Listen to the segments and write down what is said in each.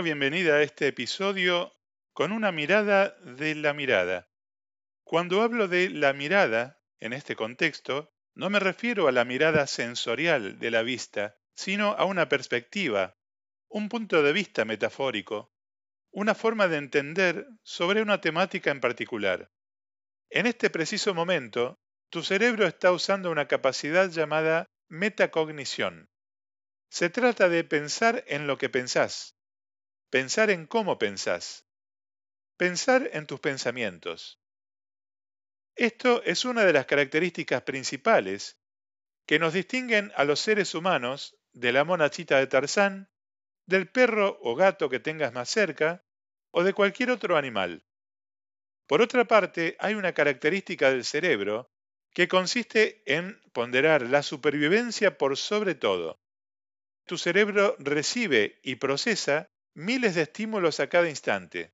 bienvenida a este episodio con una mirada de la mirada. Cuando hablo de la mirada, en este contexto, no me refiero a la mirada sensorial de la vista, sino a una perspectiva, un punto de vista metafórico, una forma de entender sobre una temática en particular. En este preciso momento, tu cerebro está usando una capacidad llamada metacognición. Se trata de pensar en lo que pensás, pensar en cómo pensás, pensar en tus pensamientos. Esto es una de las características principales que nos distinguen a los seres humanos de la monachita de Tarzán, del perro o gato que tengas más cerca, o de cualquier otro animal. Por otra parte, hay una característica del cerebro que consiste en ponderar la supervivencia por sobre todo. Tu cerebro recibe y procesa miles de estímulos a cada instante.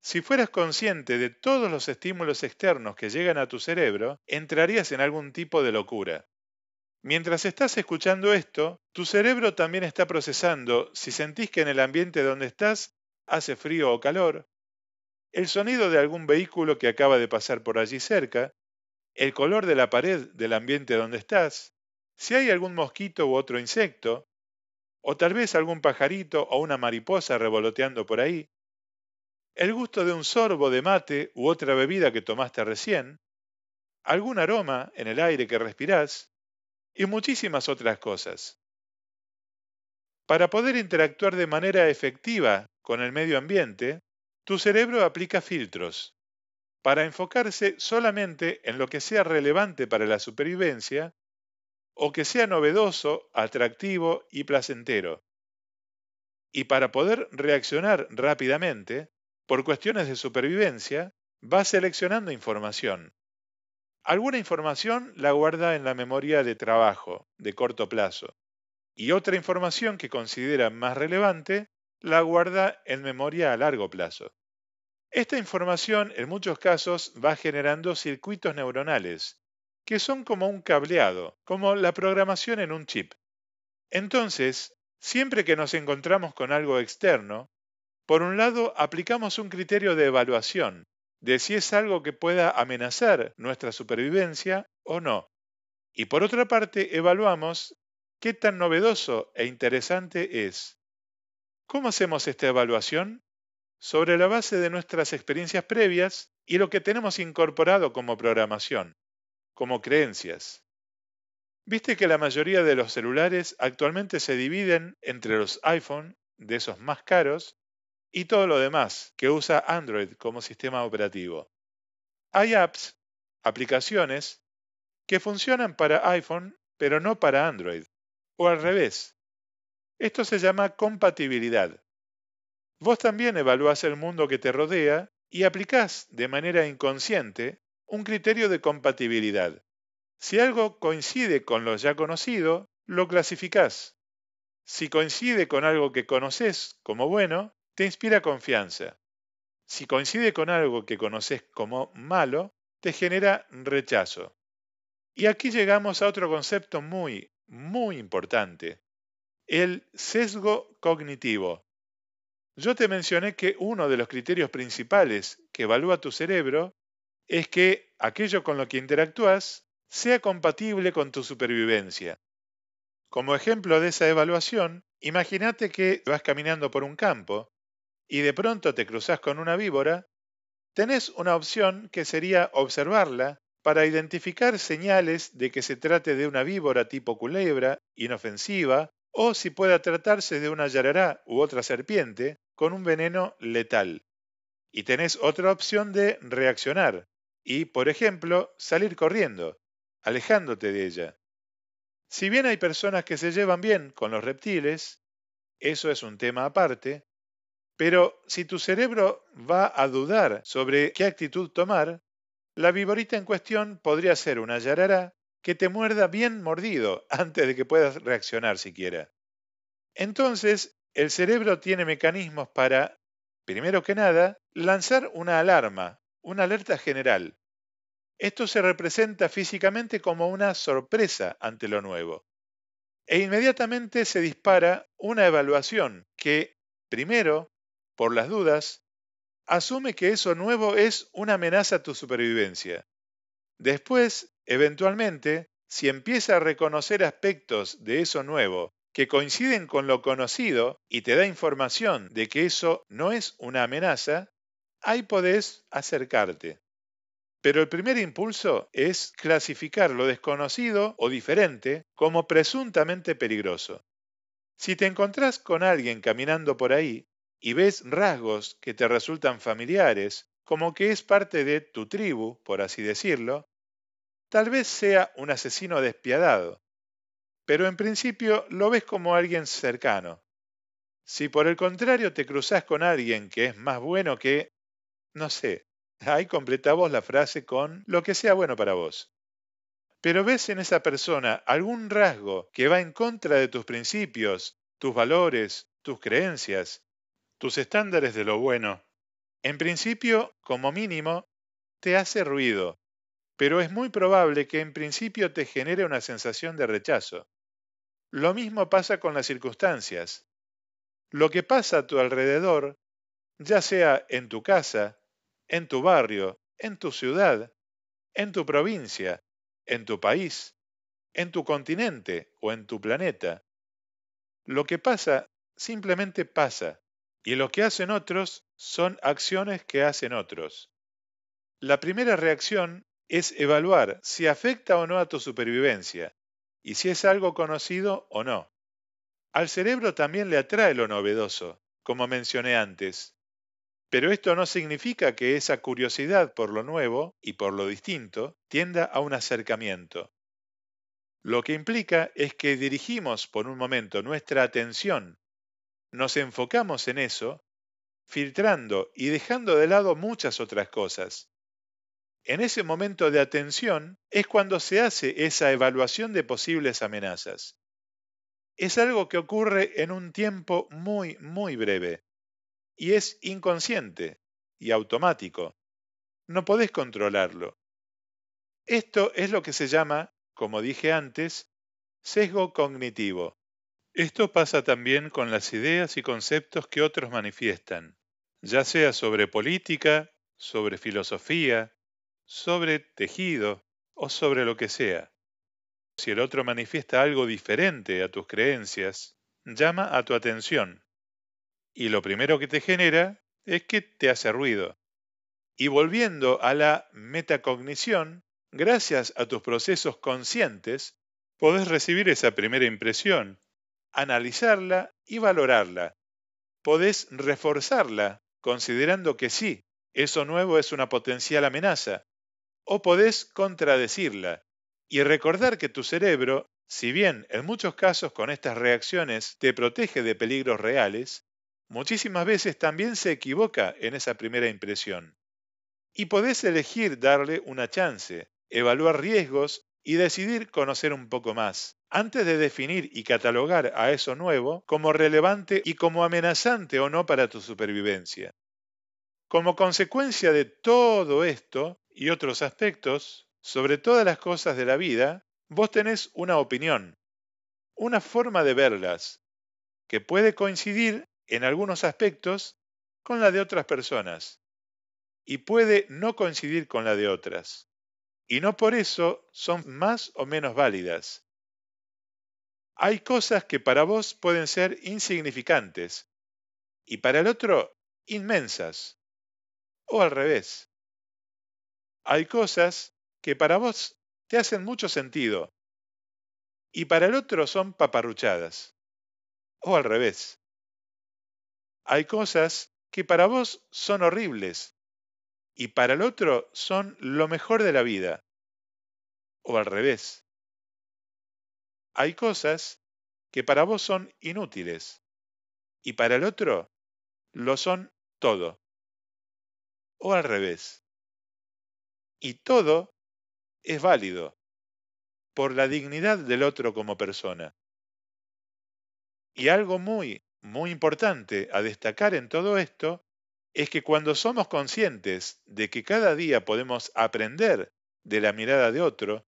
Si fueras consciente de todos los estímulos externos que llegan a tu cerebro, entrarías en algún tipo de locura. Mientras estás escuchando esto, tu cerebro también está procesando si sentís que en el ambiente donde estás hace frío o calor, el sonido de algún vehículo que acaba de pasar por allí cerca, el color de la pared del ambiente donde estás, si hay algún mosquito u otro insecto, o tal vez algún pajarito o una mariposa revoloteando por ahí, el gusto de un sorbo de mate u otra bebida que tomaste recién, algún aroma en el aire que respirás y muchísimas otras cosas. Para poder interactuar de manera efectiva con el medio ambiente, tu cerebro aplica filtros para enfocarse solamente en lo que sea relevante para la supervivencia o que sea novedoso, atractivo y placentero. Y para poder reaccionar rápidamente, por cuestiones de supervivencia, va seleccionando información. Alguna información la guarda en la memoria de trabajo, de corto plazo, y otra información que considera más relevante la guarda en memoria a largo plazo. Esta información en muchos casos va generando circuitos neuronales, que son como un cableado, como la programación en un chip. Entonces, siempre que nos encontramos con algo externo, por un lado aplicamos un criterio de evaluación, de si es algo que pueda amenazar nuestra supervivencia o no. Y por otra parte, evaluamos qué tan novedoso e interesante es. ¿Cómo hacemos esta evaluación? Sobre la base de nuestras experiencias previas y lo que tenemos incorporado como programación como creencias. Viste que la mayoría de los celulares actualmente se dividen entre los iPhone, de esos más caros, y todo lo demás que usa Android como sistema operativo. Hay apps, aplicaciones, que funcionan para iPhone pero no para Android, o al revés. Esto se llama compatibilidad. Vos también evaluás el mundo que te rodea y aplicás de manera inconsciente un criterio de compatibilidad. Si algo coincide con lo ya conocido, lo clasificás. Si coincide con algo que conoces como bueno, te inspira confianza. Si coincide con algo que conoces como malo, te genera rechazo. Y aquí llegamos a otro concepto muy, muy importante, el sesgo cognitivo. Yo te mencioné que uno de los criterios principales que evalúa tu cerebro es que aquello con lo que interactúas sea compatible con tu supervivencia. Como ejemplo de esa evaluación, imagínate que vas caminando por un campo y de pronto te cruzas con una víbora, tenés una opción que sería observarla para identificar señales de que se trate de una víbora tipo culebra, inofensiva, o si pueda tratarse de una yarará u otra serpiente con un veneno letal. Y tenés otra opción de reaccionar, y, por ejemplo, salir corriendo, alejándote de ella. Si bien hay personas que se llevan bien con los reptiles, eso es un tema aparte, pero si tu cerebro va a dudar sobre qué actitud tomar, la viborita en cuestión podría ser una yarará que te muerda bien mordido antes de que puedas reaccionar siquiera. Entonces, el cerebro tiene mecanismos para, primero que nada, lanzar una alarma una alerta general. Esto se representa físicamente como una sorpresa ante lo nuevo. E inmediatamente se dispara una evaluación que primero, por las dudas, asume que eso nuevo es una amenaza a tu supervivencia. Después, eventualmente, si empieza a reconocer aspectos de eso nuevo que coinciden con lo conocido y te da información de que eso no es una amenaza, ahí podés acercarte. Pero el primer impulso es clasificar lo desconocido o diferente como presuntamente peligroso. Si te encontrás con alguien caminando por ahí y ves rasgos que te resultan familiares, como que es parte de tu tribu, por así decirlo, tal vez sea un asesino despiadado, pero en principio lo ves como alguien cercano. Si por el contrario te cruzas con alguien que es más bueno que, no sé, ahí completamos la frase con lo que sea bueno para vos. Pero ves en esa persona algún rasgo que va en contra de tus principios, tus valores, tus creencias, tus estándares de lo bueno. En principio, como mínimo, te hace ruido, pero es muy probable que en principio te genere una sensación de rechazo. Lo mismo pasa con las circunstancias. Lo que pasa a tu alrededor, ya sea en tu casa, en tu barrio, en tu ciudad, en tu provincia, en tu país, en tu continente o en tu planeta. Lo que pasa simplemente pasa, y lo que hacen otros son acciones que hacen otros. La primera reacción es evaluar si afecta o no a tu supervivencia, y si es algo conocido o no. Al cerebro también le atrae lo novedoso, como mencioné antes, pero esto no significa que esa curiosidad por lo nuevo y por lo distinto tienda a un acercamiento. Lo que implica es que dirigimos por un momento nuestra atención, nos enfocamos en eso, filtrando y dejando de lado muchas otras cosas. En ese momento de atención es cuando se hace esa evaluación de posibles amenazas. Es algo que ocurre en un tiempo muy, muy breve y es inconsciente y automático. No podés controlarlo. Esto es lo que se llama, como dije antes, sesgo cognitivo. Esto pasa también con las ideas y conceptos que otros manifiestan, ya sea sobre política, sobre filosofía, sobre tejido o sobre lo que sea. Si el otro manifiesta algo diferente a tus creencias, llama a tu atención y lo primero que te genera es que te hace ruido. Y volviendo a la metacognición, gracias a tus procesos conscientes, podés recibir esa primera impresión, analizarla y valorarla. Podés reforzarla considerando que sí, eso nuevo es una potencial amenaza, o podés contradecirla y recordar que tu cerebro, si bien en muchos casos con estas reacciones te protege de peligros reales, muchísimas veces también se equivoca en esa primera impresión. Y podés elegir darle una chance, evaluar riesgos y decidir conocer un poco más, antes de definir y catalogar a eso nuevo como relevante y como amenazante o no para tu supervivencia. Como consecuencia de todo esto y otros aspectos, sobre todas las cosas de la vida, vos tenés una opinión, una forma de verlas, que puede coincidir en algunos aspectos con la de otras personas y puede no coincidir con la de otras. Y no por eso son más o menos válidas. Hay cosas que para vos pueden ser insignificantes y para el otro inmensas. O al revés. Hay cosas que para vos te hacen mucho sentido y para el otro son paparruchadas. O al revés. Hay cosas que para vos son horribles y para el otro son lo mejor de la vida. O al revés. Hay cosas que para vos son inútiles y para el otro lo son todo. O al revés. Y todo es válido por la dignidad del otro como persona. Y algo muy, muy importante a destacar en todo esto es que cuando somos conscientes de que cada día podemos aprender de la mirada de otro,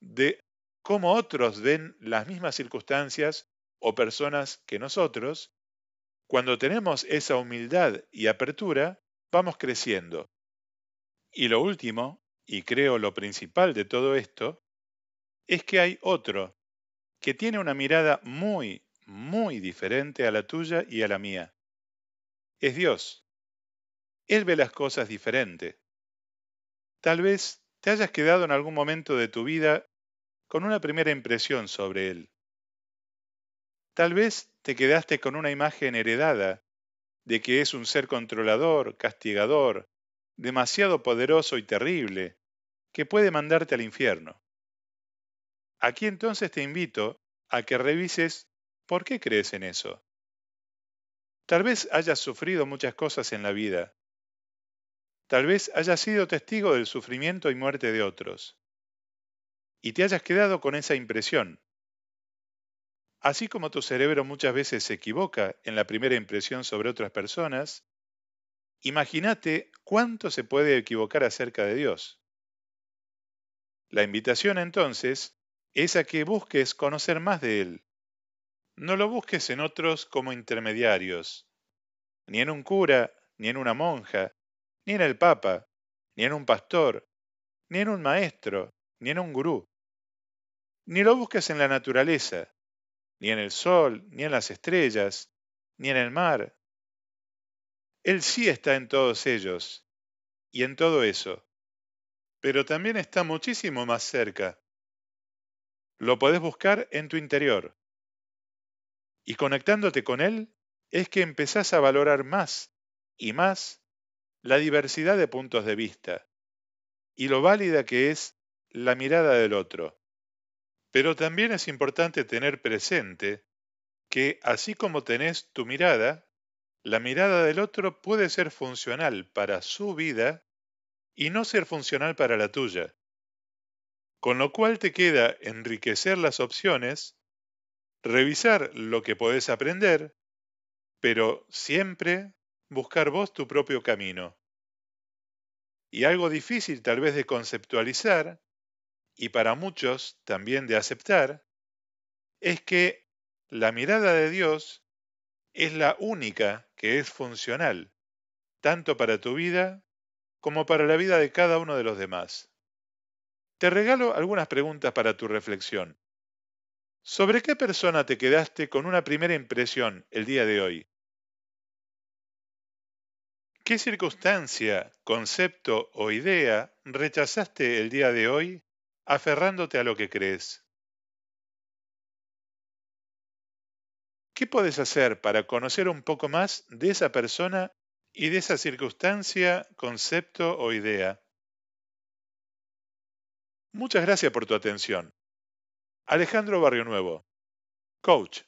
de cómo otros ven las mismas circunstancias o personas que nosotros, Cuando tenemos esa humildad y apertura, vamos creciendo. Y lo último, y creo lo principal de todo esto, es que hay otro que tiene una mirada muy, muy diferente a la tuya y a la mía. Es Dios. Él ve las cosas diferente. Tal vez te hayas quedado en algún momento de tu vida con una primera impresión sobre Él. Tal vez te quedaste con una imagen heredada de que es un ser controlador, castigador, demasiado poderoso y terrible, que puede mandarte al infierno. Aquí entonces te invito a que revises por qué crees en eso. Tal vez hayas sufrido muchas cosas en la vida. Tal vez hayas sido testigo del sufrimiento y muerte de otros. Y te hayas quedado con esa impresión. Así como tu cerebro muchas veces se equivoca en la primera impresión sobre otras personas, imagínate cuánto se puede equivocar acerca de Dios. La invitación entonces es a que busques conocer más de Él. No lo busques en otros como intermediarios, ni en un cura, ni en una monja, ni en el Papa, ni en un pastor, ni en un maestro, ni en un gurú. Ni lo busques en la naturaleza, ni en el sol, ni en las estrellas, ni en el mar. Él sí está en todos ellos y en todo eso, pero también está muchísimo más cerca. Lo podés buscar en tu interior. Y conectándote con Él es que empezás a valorar más y más la diversidad de puntos de vista y lo válida que es la mirada del otro. Pero también es importante tener presente que así como tenés tu mirada, la mirada del otro puede ser funcional para su vida y no ser funcional para la tuya. Con lo cual te queda enriquecer las opciones, revisar lo que podés aprender, pero siempre buscar vos tu propio camino. Y algo difícil tal vez de conceptualizar, y para muchos también de aceptar, es que la mirada de Dios es la única que es funcional, tanto para tu vida como para la vida de cada uno de los demás. Te regalo algunas preguntas para tu reflexión. ¿Sobre qué persona te quedaste con una primera impresión el día de hoy? ¿Qué circunstancia, concepto o idea rechazaste el día de hoy aferrándote a lo que crees? ¿Qué puedes hacer para conocer un poco más de esa persona y de esa circunstancia, concepto o idea? Muchas gracias por tu atención. Alejandro Barrio Nuevo, coach.